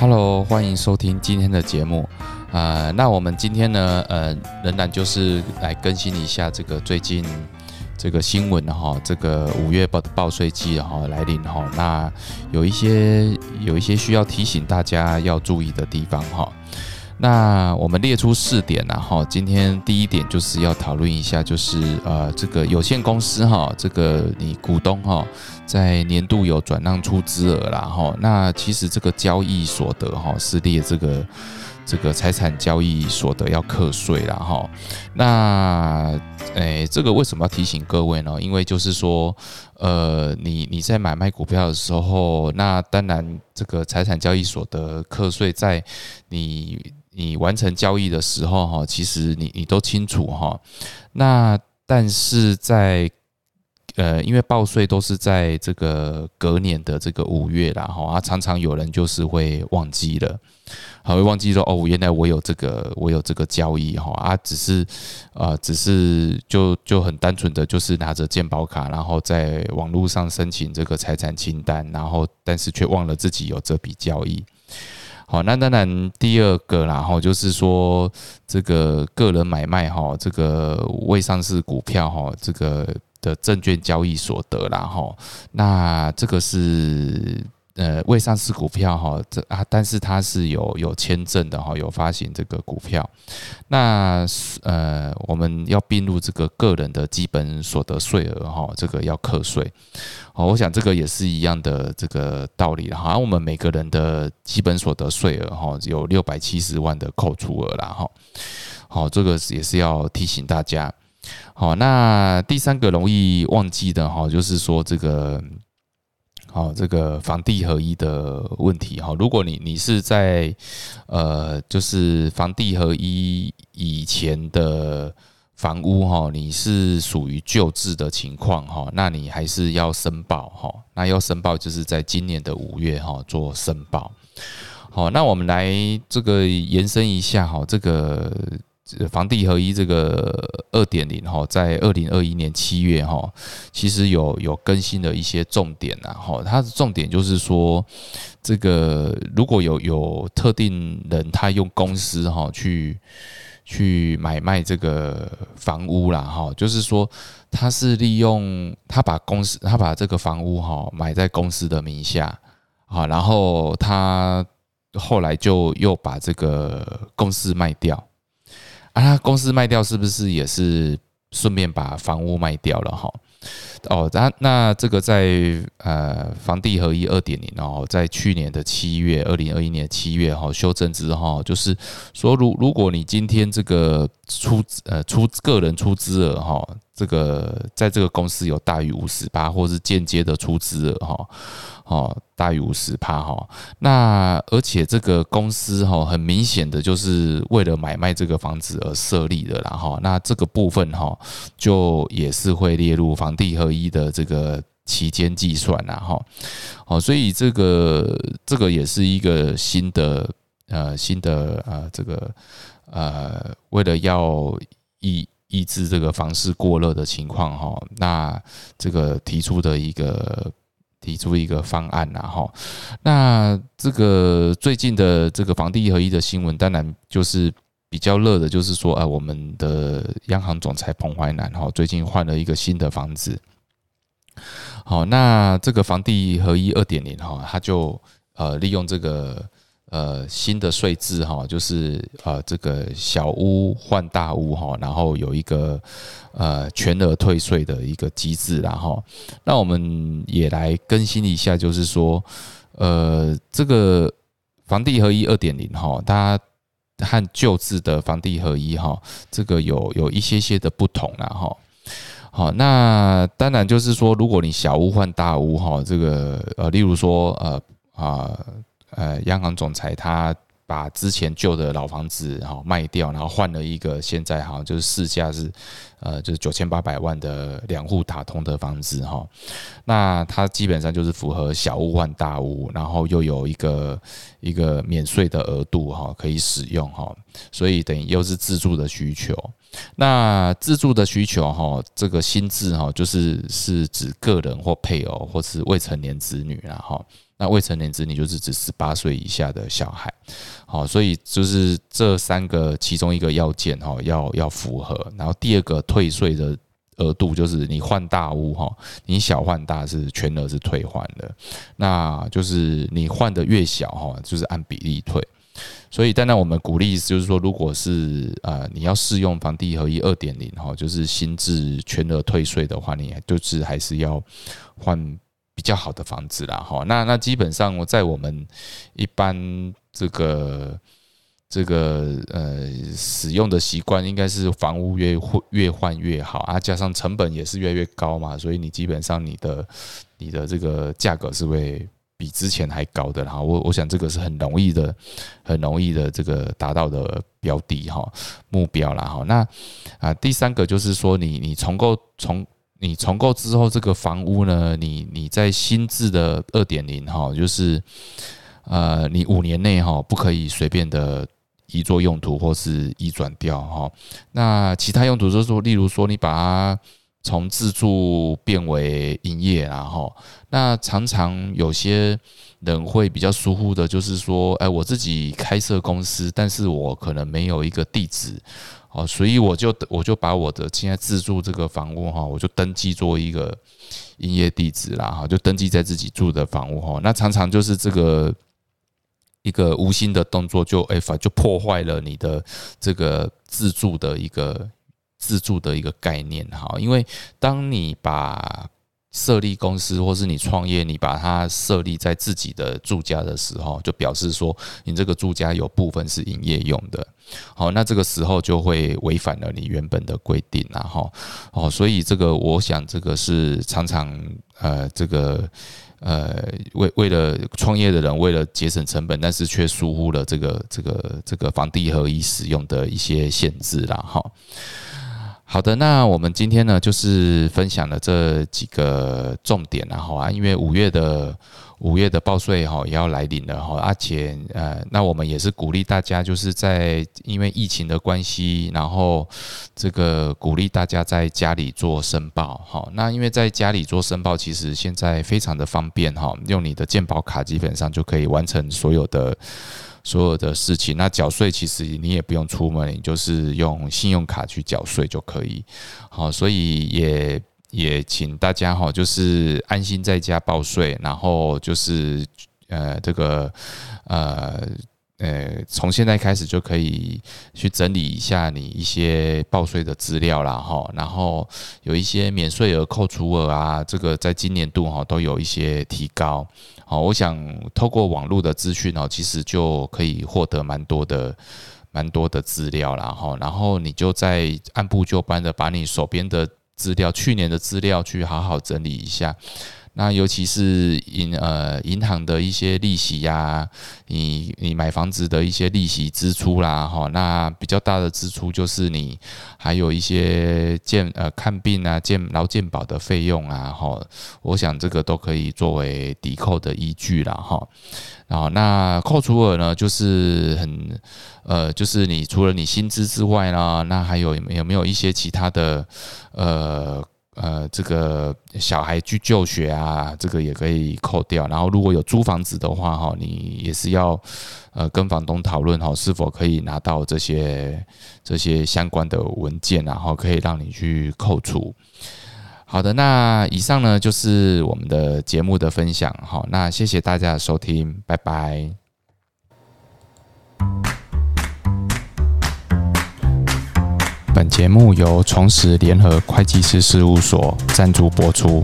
Hello，欢迎收听今天的节目。呃，那我们今天呢，呃，仍然就是来更新一下这个最近这个新闻哈，这个五月报的报税季哈来临哈，那有一些有一些需要提醒大家要注意的地方哈。那我们列出四点然后今天第一点就是要讨论一下，就是呃，这个有限公司哈，这个你股东哈，在年度有转让出资额啦哈，那其实这个交易所得哈是列这个这个财产交易所得要课税了哈。那诶，这个为什么要提醒各位呢？因为就是说，呃，你你在买卖股票的时候，那当然这个财产交易所得课税在你。你完成交易的时候，哈，其实你你都清楚，哈。那但是在呃，因为报税都是在这个隔年的这个五月啦，哈，啊，常常有人就是会忘记了，还会忘记说，哦，原来我有这个，我有这个交易，哈，啊，只是呃，只是就就很单纯的就是拿着健保卡，然后在网络上申请这个财产清单，然后但是却忘了自己有这笔交易。好，那当然第二个啦，哈，就是说这个个人买卖哈，这个未上市股票哈，这个的证券交易所得啦，哈，那这个是。呃，未上市股票哈，这啊，但是它是有有签证的哈，有发行这个股票，那呃，我们要并入这个个人的基本所得税额哈，这个要课税，好，我想这个也是一样的这个道理了哈。我们每个人的基本所得税额哈，有六百七十万的扣除额了哈，好，这个也是要提醒大家。好，那第三个容易忘记的哈，就是说这个。好，这个房地合一的问题哈，如果你你是在呃，就是房地合一以前的房屋哈，你是属于旧制的情况哈，那你还是要申报哈，那要申报就是在今年的五月哈做申报。好，那我们来这个延伸一下哈，这个。房地合一这个二点零哈，在二零二一年七月哈，其实有有更新的一些重点呐哈，它的重点就是说，这个如果有有特定人他用公司哈去去买卖这个房屋啦哈，就是说他是利用他把公司他把这个房屋哈买在公司的名下啊，然后他后来就又把这个公司卖掉。啊，公司卖掉是不是也是顺便把房屋卖掉了哈？哦，那那这个在呃房地合一二点零哦，在去年的七月，二零二一年七月哈修正之后，就是说如如果你今天这个出资呃出个人出资额哈，这个在这个公司有大于五十八，或是间接的出资额哈。哦，大于五十趴哈，那而且这个公司哈，很明显的就是为了买卖这个房子而设立的啦哈，那这个部分哈，就也是会列入房地合一的这个期间计算啦哈，好，所以这个这个也是一个新的呃新的呃这个呃为了要抑抑制这个房市过热的情况哈，那这个提出的一个。提出一个方案呐，哈，那这个最近的这个房地合一的新闻，当然就是比较热的，就是说，啊，我们的央行总裁彭淮南哈，最近换了一个新的房子，好，那这个房地合一二点零哈，他就呃利用这个。呃，新的税制哈，就是呃，这个小屋换大屋哈，然后有一个呃全额退税的一个机制，然后那我们也来更新一下，就是说呃，这个房地合一二点零哈，它和旧制的房地合一哈，这个有有一些些的不同啦哈。好，那当然就是说，如果你小屋换大屋哈，这个呃，例如说呃啊。呃央行总裁他把之前旧的老房子哈卖掉，然后换了一个现在好像就是市价是呃就是九千八百万的两户打通的房子哈，那它基本上就是符合小屋换大屋，然后又有一个一个免税的额度哈可以使用哈，所以等于又是自住的需求。那自住的需求哈，这个新制哈，就是是指个人或配偶或是未成年子女啦哈。那未成年子女就是指十八岁以下的小孩，好，所以就是这三个其中一个要件哈，要要符合。然后第二个退税的额度就是你换大屋哈，你小换大是全额是退还的，那就是你换的越小哈，就是按比例退。所以当然我们鼓励就是说，如果是呃你要适用房地合一二点零哈，就是新制全额退税的话，你就是还是要换。比较好的房子啦，哈，那那基本上我在我们一般这个这个呃使用的习惯，应该是房屋越换越换越好啊，加上成本也是越来越高嘛，所以你基本上你的你的这个价格是会比之前还高的，然后我我想这个是很容易的，很容易的这个达到的标的哈目标啦哈，那啊第三个就是说你你重构重。你重构之后，这个房屋呢，你你在新制的二点零哈，就是呃，你五年内哈不可以随便的移作用途或是移转掉哈。那其他用途就是说，例如说你把它从自住变为营业，然后那常常有些人会比较疏忽的，就是说，哎，我自己开设公司，但是我可能没有一个地址。哦，所以我就我就把我的现在自住这个房屋哈，我就登记做一个营业地址啦哈，就登记在自己住的房屋哈。那常常就是这个一个无心的动作，就哎反就破坏了你的这个自住的一个自住的一个概念哈。因为当你把设立公司或是你创业，你把它设立在自己的住家的时候，就表示说你这个住家有部分是营业用的。好，那这个时候就会违反了你原本的规定然后哦，所以这个我想这个是常常呃，这个呃，为为了创业的人为了节省成本，但是却疏忽了这个这个这个房地合一使用的一些限制啦。哈。好的，那我们今天呢就是分享了这几个重点然后啊，因为五月的。五月的报税哈也要来临了哈，而且呃，那我们也是鼓励大家，就是在因为疫情的关系，然后这个鼓励大家在家里做申报哈。那因为在家里做申报，其实现在非常的方便哈，用你的健保卡基本上就可以完成所有的所有的事情。那缴税其实你也不用出门，你就是用信用卡去缴税就可以。好，所以也。也请大家哈，就是安心在家报税，然后就是呃，这个呃呃，从现在开始就可以去整理一下你一些报税的资料啦哈，然后有一些免税额、扣除额啊，这个在今年度哈都有一些提高。好，我想透过网络的资讯哦，其实就可以获得蛮多的、蛮多的资料啦哈，然后你就在按部就班的把你手边的。资料去年的资料去好好整理一下，那尤其是银呃银行的一些利息呀，你你买房子的一些利息支出啦，哈，那比较大的支出就是你还有一些健呃看病啊健劳健保的费用啊，哈，我想这个都可以作为抵扣的依据了哈。然后那扣除额呢，就是很呃，就是你除了你薪资之外呢，那还有有没有一些其他的呃呃，这个小孩去就学啊，这个也可以扣掉。然后如果有租房子的话，哈，你也是要呃跟房东讨论哈，是否可以拿到这些这些相关的文件，然后可以让你去扣除。好的，那以上呢就是我们的节目的分享，好，那谢谢大家的收听，拜拜。本节目由重实联合会计师事务所赞助播出。